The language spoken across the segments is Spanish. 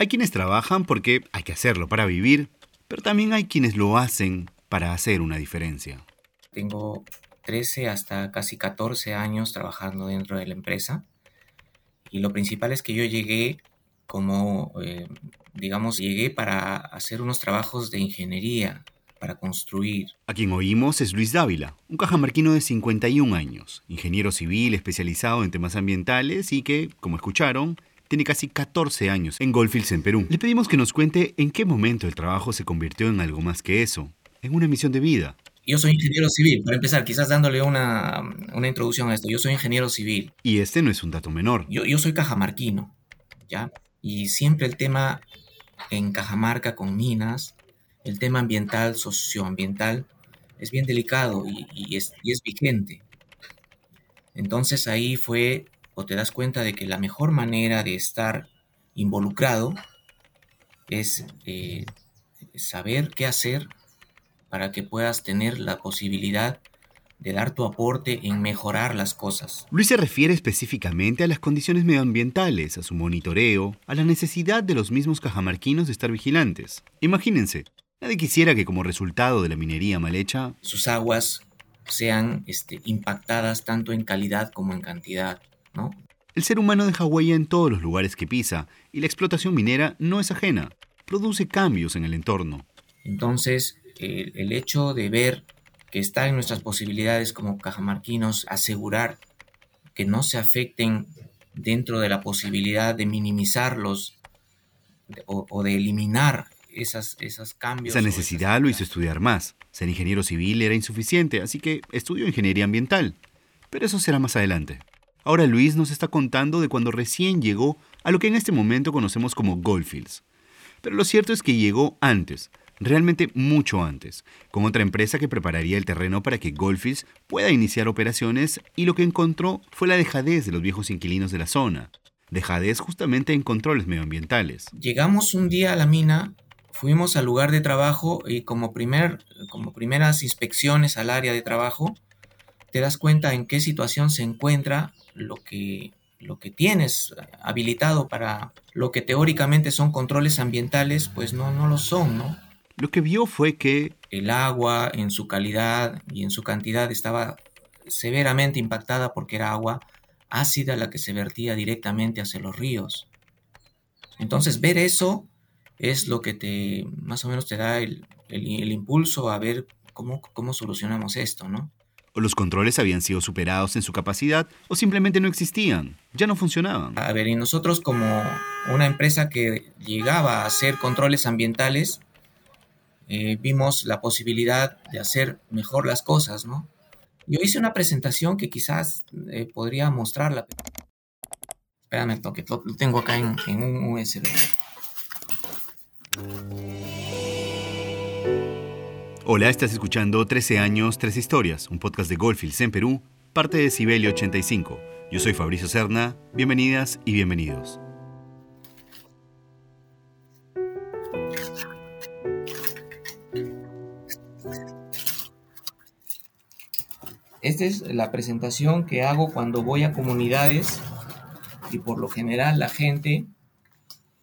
Hay quienes trabajan porque hay que hacerlo para vivir, pero también hay quienes lo hacen para hacer una diferencia. Tengo 13 hasta casi 14 años trabajando dentro de la empresa y lo principal es que yo llegué como, eh, digamos, llegué para hacer unos trabajos de ingeniería, para construir. A quien oímos es Luis Dávila, un cajamarquino de 51 años, ingeniero civil especializado en temas ambientales y que, como escucharon, tiene casi 14 años en Goldfields en Perú. Le pedimos que nos cuente en qué momento el trabajo se convirtió en algo más que eso, en una misión de vida. Yo soy ingeniero civil, para empezar, quizás dándole una, introducción a esto. Yo soy ingeniero civil. Y este no es un dato menor. Yo, yo soy cajamarquino, ¿ya? Y siempre el tema en Cajamarca con minas, el tema ambiental, socioambiental, es bien delicado y, es, y es vigente. Entonces ahí fue o te das cuenta de que la mejor manera de estar involucrado es eh, saber qué hacer para que puedas tener la posibilidad de dar tu aporte en mejorar las cosas. Luis se refiere específicamente a las condiciones medioambientales, a su monitoreo, a la necesidad de los mismos cajamarquinos de estar vigilantes. Imagínense, nadie quisiera que como resultado de la minería mal hecha, sus aguas sean este, impactadas tanto en calidad como en cantidad. El ser humano deja huella en todos los lugares que pisa y la explotación minera no es ajena, produce cambios en el entorno. Entonces, el, hecho de ver que está en nuestras posibilidades como cajamarquinos asegurar que no se afecten dentro de la posibilidad de minimizarlos o, de eliminar esas, esos cambios. Esa necesidad lo hizo estudiar más. Ser ingeniero civil era insuficiente, así que estudió ingeniería ambiental. Pero eso será más adelante. Ahora Luis nos está contando de cuando recién llegó a lo que en este momento conocemos como Goldfields. Pero lo cierto es que llegó antes, realmente mucho antes, con otra empresa que prepararía el terreno para que Goldfields pueda iniciar operaciones y lo que encontró fue la dejadez de los viejos inquilinos de la zona. Dejadez justamente en controles medioambientales. Llegamos un día a la mina, fuimos al lugar de trabajo y como, como primeras inspecciones al área de trabajo, te das cuenta en qué situación se encuentra lo que, lo que tienes habilitado para lo que teóricamente son controles ambientales, pues no, no lo son, ¿no? Lo que vio fue que el agua en su calidad y en su cantidad estaba severamente impactada porque era agua ácida la que se vertía directamente hacia los ríos. Entonces ver eso es lo que te más o menos te da el, el impulso a ver cómo, cómo solucionamos esto, ¿no? O los controles habían sido superados en su capacidad o simplemente no existían, ya no funcionaban. A ver, y nosotros como una empresa que llegaba a hacer controles ambientales, eh, vimos la posibilidad de hacer mejor las cosas, ¿no? Yo hice una presentación que quizás eh, podría mostrarla. Espérame, toque, lo tengo acá en, en un USB. Hola, estás escuchando 13 años, 3 historias, un podcast de Goldfields en Perú, parte de Sibelio 85. Yo soy Fabricio Serna, bienvenidas y bienvenidos. Esta es la presentación que hago cuando voy a comunidades y por lo general la gente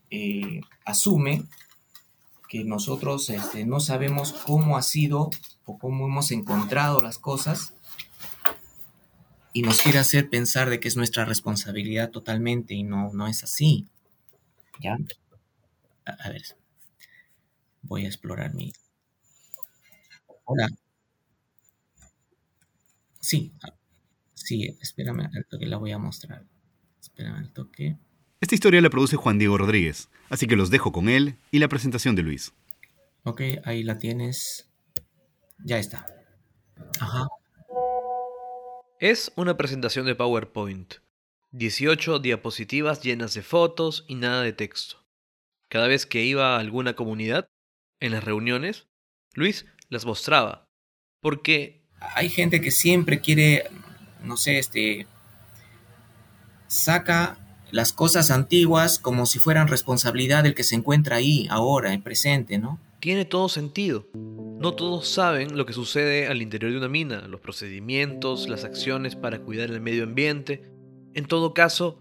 eh, asume que nosotros este, no sabemos cómo ha sido o cómo hemos encontrado las cosas y nos quiere hacer pensar de que es nuestra responsabilidad totalmente y no, no es así. ¿Ya? A, ver, voy a explorar mi... Hola. Sí, sí, espérame al toque, la voy a mostrar. Espérame al toque. Esta historia la produce Juan Diego Rodríguez, así que los dejo con él y la presentación de Luis. Ok, ahí la tienes. Ya está. Ajá. Es una presentación de PowerPoint. 18 diapositivas llenas de fotos y nada de texto. Cada vez que iba a alguna comunidad, en las reuniones, Luis las mostraba. Porque... Hay gente que siempre quiere, no sé, este... Saca las cosas antiguas como si fueran responsabilidad del que se encuentra ahí, ahora, en presente, ¿no? Tiene todo sentido. No todos saben lo que sucede al interior de una mina, los procedimientos, las acciones para cuidar el medio ambiente. En todo caso,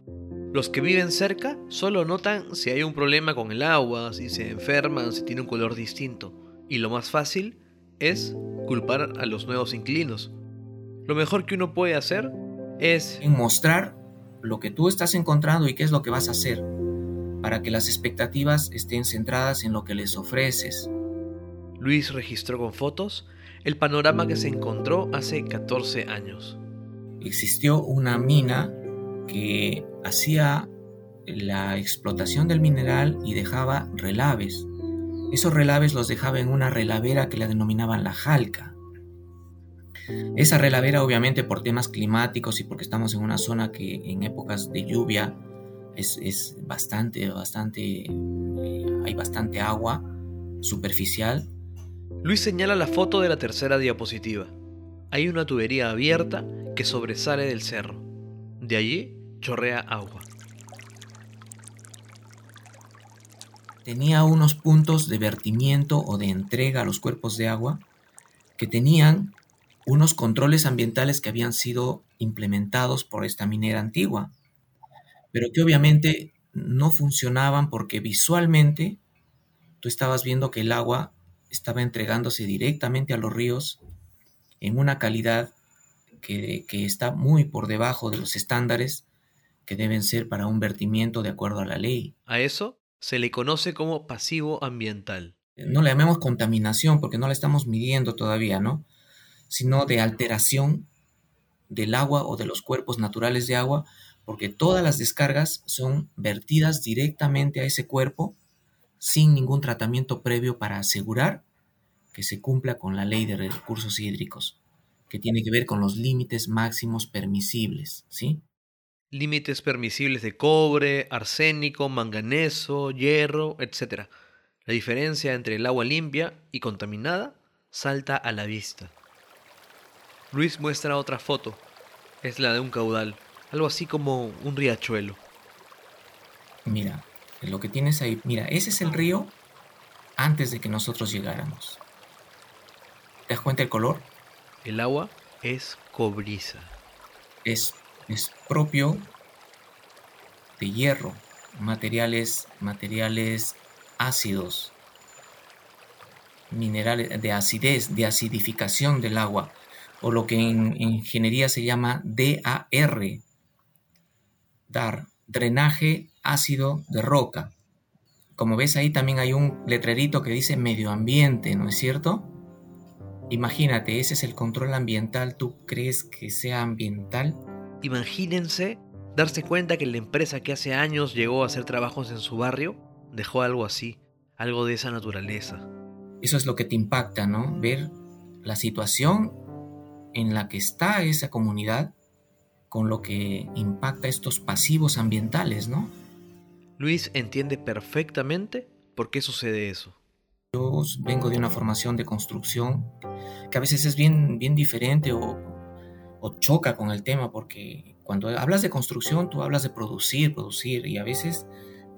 Los que viven cerca solo notan si hay un problema con el agua, si se enferman, si tiene un color distinto. Y lo más fácil es culpar a los nuevos inquilinos. Lo mejor que uno puede hacer es mostrar lo que tú estás encontrando y qué es lo que vas a hacer para que las expectativas estén centradas en lo que les ofreces. Luis registró con fotos el panorama que se encontró hace 14 años. Existió una mina que hacía la explotación del mineral y dejaba relaves. Esos relaves los dejaba en una relavera que la denominaban la jalca. Esa relavera obviamente por temas climáticos y porque estamos en una zona que en épocas de lluvia es, bastante, bastante, eh, hay bastante agua superficial. Luis señala la foto de la tercera diapositiva. Hay una tubería abierta que sobresale del cerro. De allí chorrea agua. Tenía unos puntos de vertimiento o de entrega a los cuerpos de agua que tenían unos controles ambientales que habían sido implementados por esta minera antigua, pero que obviamente no funcionaban porque visualmente tú estabas viendo que el agua estaba entregándose directamente a los ríos en una calidad que, que está muy por debajo de los estándares que deben ser para un vertimiento de acuerdo a la ley. A eso se le conoce como pasivo ambiental. No le llamemos contaminación porque no la estamos midiendo todavía, ¿no? Sino de alteración del agua o de los cuerpos naturales de agua, porque todas las descargas son vertidas directamente a ese cuerpo sin ningún tratamiento previo para asegurar que se cumpla con la ley de recursos hídricos, que tiene que ver con los límites máximos permisibles, ¿sí? límites permisibles de cobre, arsénico, manganeso, hierro, etc. La diferencia entre el agua limpia y contaminada salta a la vista. Luis muestra otra foto. Es la de un caudal, algo así como un riachuelo. Mira, lo que tienes ahí, mira, ese es el río antes de que nosotros llegáramos. ¿Te das cuenta el color? El agua es cobriza. Es es propio de hierro, materiales, materiales ácidos, minerales de acidez, de acidificación del agua, o lo que en, ingeniería se llama DAR, DAR, drenaje ácido de roca. Como ves ahí también hay un letrerito que dice medio ambiente, ¿no es cierto? Imagínate, ese es el control ambiental. ¿Tú crees que sea ambiental? Imagínense darse cuenta que la empresa que hace años llegó a hacer trabajos en su barrio dejó algo así, algo de esa naturaleza. Eso es lo que te impacta, ¿no? Ver la situación en la que está esa comunidad con lo que impacta estos pasivos ambientales, ¿no? Luis entiende perfectamente por qué sucede eso. Yo vengo de una formación de construcción que a veces es bien, bien diferente o o choca con el tema porque cuando hablas de construcción tú hablas de producir, producir y a veces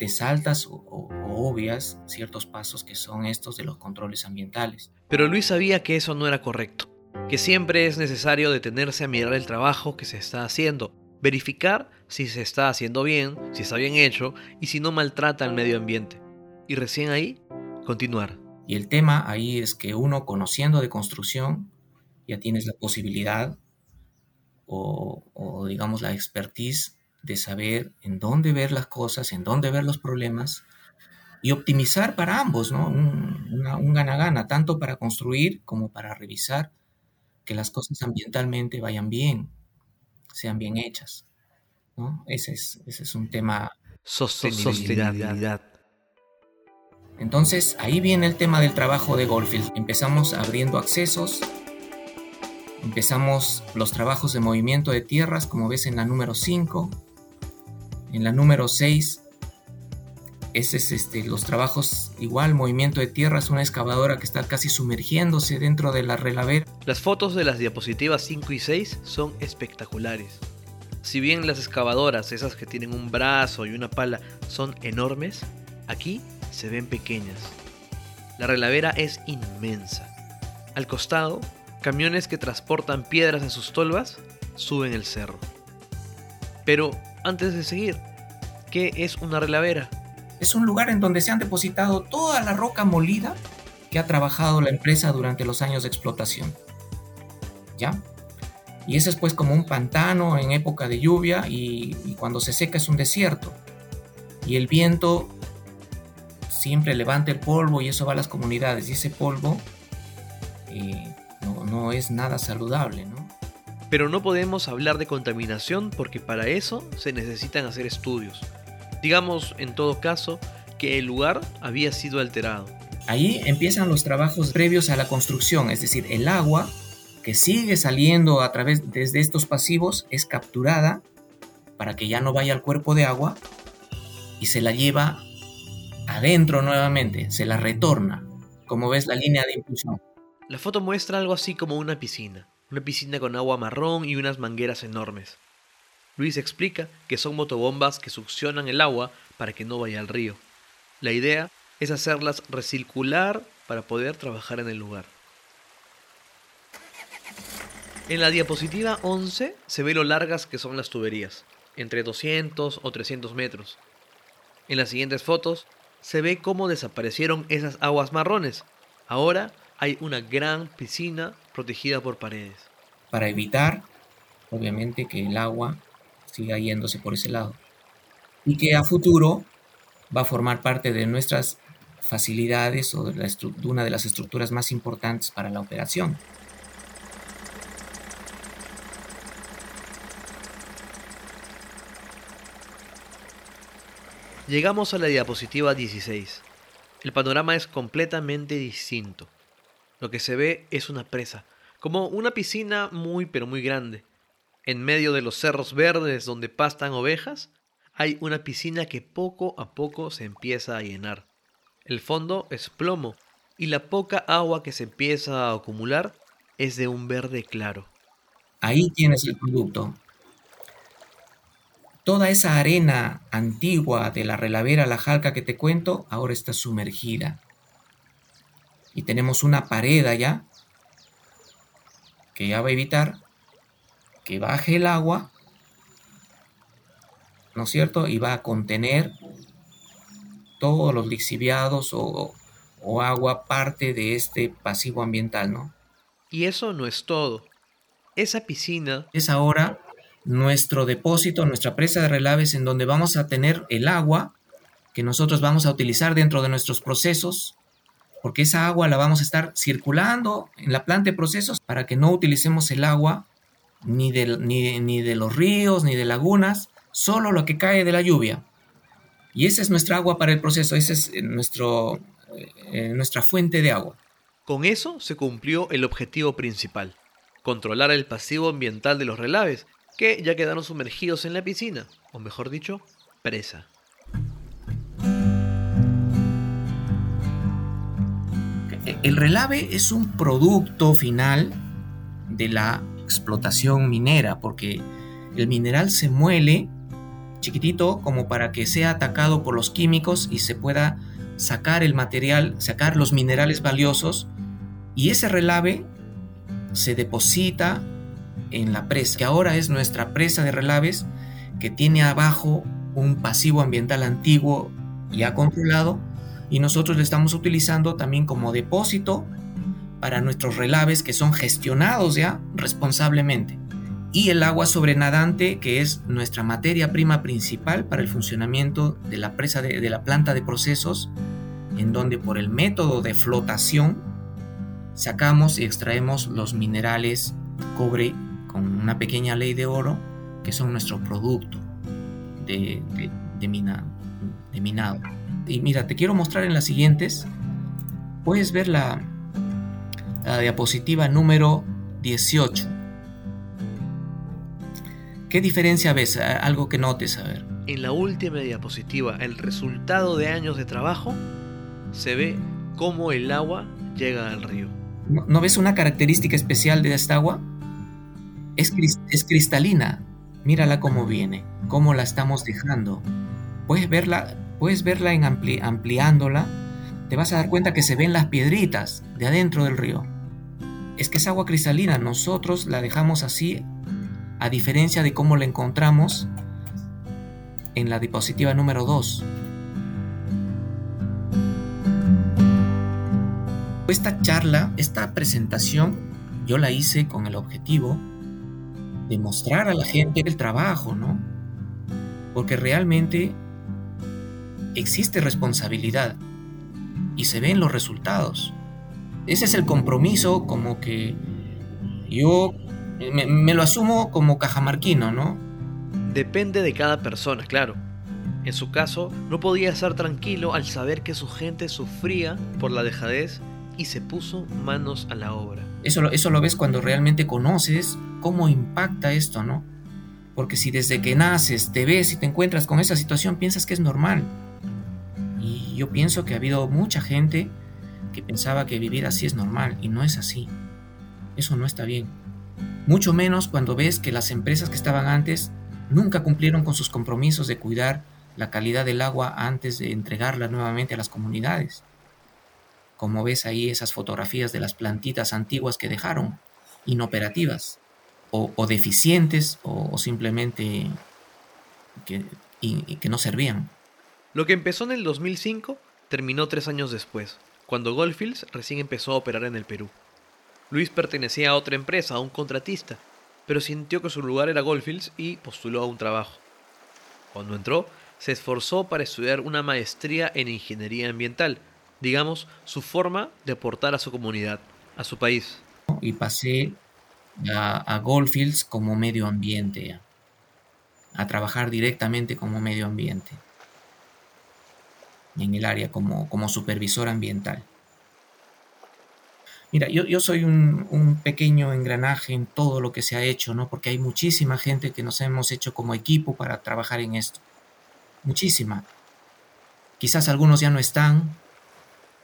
te saltas o, obvias ciertos pasos que son estos de los controles ambientales. Pero Luis sabía que eso no era correcto, que siempre es necesario detenerse a mirar el trabajo que se está haciendo, verificar si se está haciendo bien, si está bien hecho y si no maltrata al medio ambiente. Y recién ahí, continuar. Y el tema ahí es que uno conociendo de construcción ya tienes la posibilidad o, digamos la expertise de saber en dónde ver las cosas, en dónde ver los problemas y optimizar para ambos, ¿no? Un, gana-gana, tanto para construir como para revisar que las cosas ambientalmente vayan bien, sean bien hechas. ¿no? Ese, es, ese es un tema... Sostenibilidad. Entonces, ahí viene el tema del trabajo de Goldfield. Empezamos abriendo accesos, Empezamos los trabajos de movimiento de tierras, como ves en la número 5. En la número 6, ese es este, los trabajos igual, movimiento de tierras, una excavadora que está casi sumergiéndose dentro de la relavera. Las fotos de las diapositivas 5 y 6 son espectaculares. Si bien las excavadoras, esas que tienen un brazo y una pala, son enormes, aquí se ven pequeñas. La relavera es inmensa. Al costado camiones que transportan piedras en sus tolvas suben el cerro. Pero antes de seguir, ¿Qué es una relavera? Es un lugar en donde se han depositado toda la roca molida que ha trabajado la empresa durante los años de explotación. ¿Ya? Y ese es pues como un pantano en época de lluvia y, y cuando se seca es un desierto. Y el viento siempre levanta el polvo y eso va a las comunidades. Y ese polvo eh, no, no es nada saludable, ¿no? Pero no podemos hablar de contaminación porque para eso se necesitan hacer estudios. Digamos, en todo caso, que el lugar había sido alterado. Ahí empiezan los trabajos previos a la construcción, es decir, el agua que sigue saliendo a través desde estos pasivos es capturada para que ya no vaya al cuerpo de agua y se la lleva adentro nuevamente, se la retorna, como ves la línea de impulsión. La foto muestra algo así como una piscina, una piscina con agua marrón y unas mangueras enormes. Luis explica que son motobombas que succionan el agua para que no vaya al río. La idea es hacerlas recircular para poder trabajar en el lugar. En la diapositiva 11 se ve lo largas que son las tuberías, entre 200 o 300 metros. En las siguientes fotos se ve cómo desaparecieron esas aguas marrones. Ahora hay una gran piscina protegida por paredes. Para evitar, obviamente, que el agua siga yéndose por ese lado. Y que a futuro va a formar parte de nuestras facilidades o de, de una de las estructuras más importantes para la operación. Llegamos a la diapositiva 16. El panorama es completamente distinto. Lo que se ve es una presa, como una piscina muy pero muy grande. En medio de los cerros verdes donde pastan ovejas, hay una piscina que poco a poco se empieza a llenar. El fondo es plomo y la poca agua que se empieza a acumular es de un verde claro. Ahí tienes el producto toda esa arena antigua de la relavera La Jalca que te cuento, ahora está sumergida. Y tenemos una pared allá que ya va a evitar que baje el agua, ¿no es cierto? Y va a contener todos los lixiviados o, o agua parte de este pasivo ambiental, ¿no? Y eso no es todo. Esa piscina es ahora nuestro depósito, nuestra presa de relaves en donde vamos a tener el agua que nosotros vamos a utilizar dentro de nuestros procesos, porque esa agua la vamos a estar circulando en la planta de procesos para que no utilicemos el agua ni de, ni, de los ríos ni de lagunas, solo lo que cae de la lluvia. Y esa es nuestra agua para el proceso, esa es eh, nuestro, eh, nuestra fuente de agua. Con eso se cumplió el objetivo principal, controlar el pasivo ambiental de los relaves que ya quedaron sumergidos en la piscina, o mejor dicho, presa. El relave es un producto final de la explotación minera, porque el mineral se muele chiquitito como para que sea atacado por los químicos y se pueda sacar el material, sacar los minerales valiosos, y ese relave se deposita en la presa, que ahora es nuestra presa de relaves, que tiene abajo un pasivo ambiental antiguo ya controlado y nosotros le estamos utilizando también como depósito para nuestros relaves que son gestionados ya responsablemente. Y el agua sobrenadante, que es nuestra materia prima principal para el funcionamiento de la presa de, de la planta de procesos, en donde por el método de flotación sacamos y extraemos los minerales cobre con una pequeña ley de oro que son nuestro producto de, de, minado. Y mira, te quiero mostrar en las siguientes. Puedes ver la, la diapositiva número 18. ¿Qué diferencia ves? Algo que notes, a ver. En la última diapositiva, el resultado de años de trabajo, se ve cómo el agua llega al río. ¿No, ves una característica especial de esta agua? Es, cristalina. Mírala cómo viene, cómo la estamos dejando. Puedes verla, puedes verla en ampliándola. Te vas a dar cuenta que se ven las piedritas de adentro del río. Es que es agua cristalina. Nosotros la dejamos así, a diferencia de cómo la encontramos en la diapositiva número 2. Esta charla, esta presentación, yo la hice con el objetivo de mostrar a la gente el trabajo, ¿no? Porque realmente existe responsabilidad y se ven los resultados. Ese es el compromiso como que yo me, me lo asumo como cajamarquino, ¿no? Depende de cada persona, claro. En su caso, no podía estar tranquilo al saber que su gente sufría por la dejadez y se puso manos a la obra. Eso eso lo ves cuando realmente conoces cómo impacta esto, ¿no? Porque si desde que naces te ves y te encuentras con esa situación, piensas que es normal. Y yo pienso que ha habido mucha gente que pensaba que vivir así es normal y no es así. Eso no está bien. Mucho menos cuando ves que las empresas que estaban antes nunca cumplieron con sus compromisos de cuidar la calidad del agua antes de entregarla nuevamente a las comunidades. Como ves ahí esas fotografías de las plantitas antiguas que dejaron, inoperativas, o, deficientes, o, simplemente que, que no servían. Lo que empezó en el 2005 terminó tres años después, cuando Goldfields recién empezó a operar en el Perú. Luis pertenecía a otra empresa, a un contratista, pero sintió que su lugar era Goldfields y postuló a un trabajo. Cuando entró, se esforzó para estudiar una maestría en ingeniería ambiental, digamos, su forma de aportar a su comunidad, a su país. Y pasé a, Goldfields como medio ambiente, a trabajar directamente como medio ambiente, en el área como, como supervisor ambiental. Mira, yo, soy un, pequeño engranaje en todo lo que se ha hecho, ¿no? Porque hay muchísima gente que nos hemos hecho como equipo para trabajar en esto. Muchísima. Quizás algunos ya no están,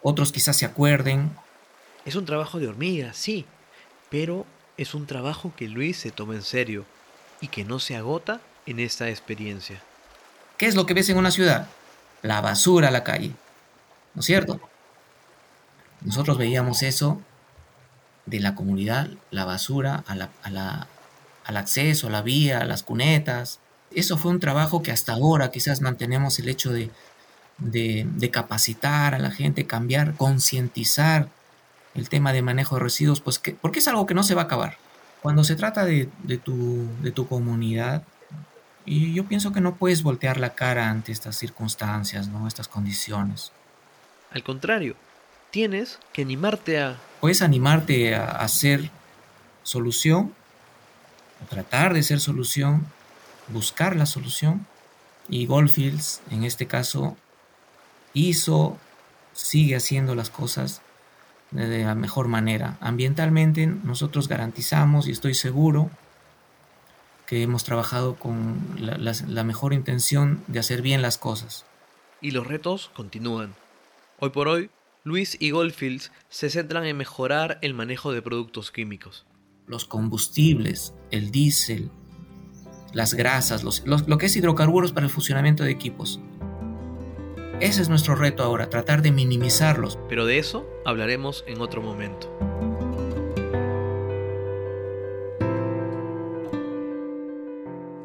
otros quizás se acuerden. Es un trabajo de hormiga, sí, pero es un trabajo que Luis se toma en serio y que no se agota en esta experiencia. ¿Qué es lo que ves en una ciudad? La basura a la calle, ¿no es cierto? Nosotros veíamos eso de la comunidad, la basura, al acceso, a la vía, a las cunetas. Eso fue un trabajo que hasta ahora quizás mantenemos el hecho de, de, capacitar a la gente, cambiar, concientizar el tema de manejo de residuos, pues que, porque es algo que no se va a acabar. Cuando se trata de, tu, de tu comunidad, y yo pienso que no puedes voltear la cara ante estas circunstancias, ¿no? estas condiciones. Al contrario, tienes que animarte a... Puedes animarte a hacer solución, a tratar de ser solución, buscar la solución. Y Goldfields, en este caso, hizo, sigue haciendo las cosas de la mejor manera. Ambientalmente nosotros garantizamos y estoy seguro que hemos trabajado con la, la, mejor intención de hacer bien las cosas. Y los retos continúan. Hoy por hoy Luis y Goldfields se centran en mejorar el manejo de productos químicos. Los combustibles, el diésel, las grasas, lo que es hidrocarburos para el funcionamiento de equipos. Ese es nuestro reto ahora, tratar de minimizarlos. Pero de eso hablaremos en otro momento.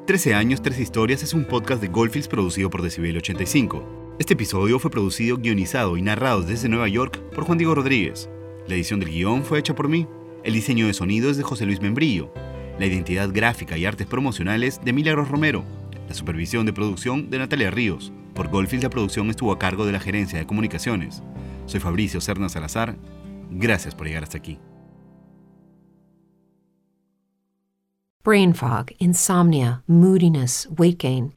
Trece años, tres historias es un podcast de Goldfields producido por Decibel 85. Este episodio fue producido, guionizado y narrado desde Nueva York por Juan Diego Rodríguez. La edición del guion fue hecha por mí. El diseño de sonido es de José Luis Membrillo. La identidad gráfica y artes promocionales de Milagros Romero. La supervisión de producción de Natalia Ríos. Por Goldfield la producción estuvo a cargo de la gerencia de comunicaciones. Soy Fabricio Cerna Salazar. Gracias por llegar hasta aquí. Brain fog, insomnia, moodiness, weight gain.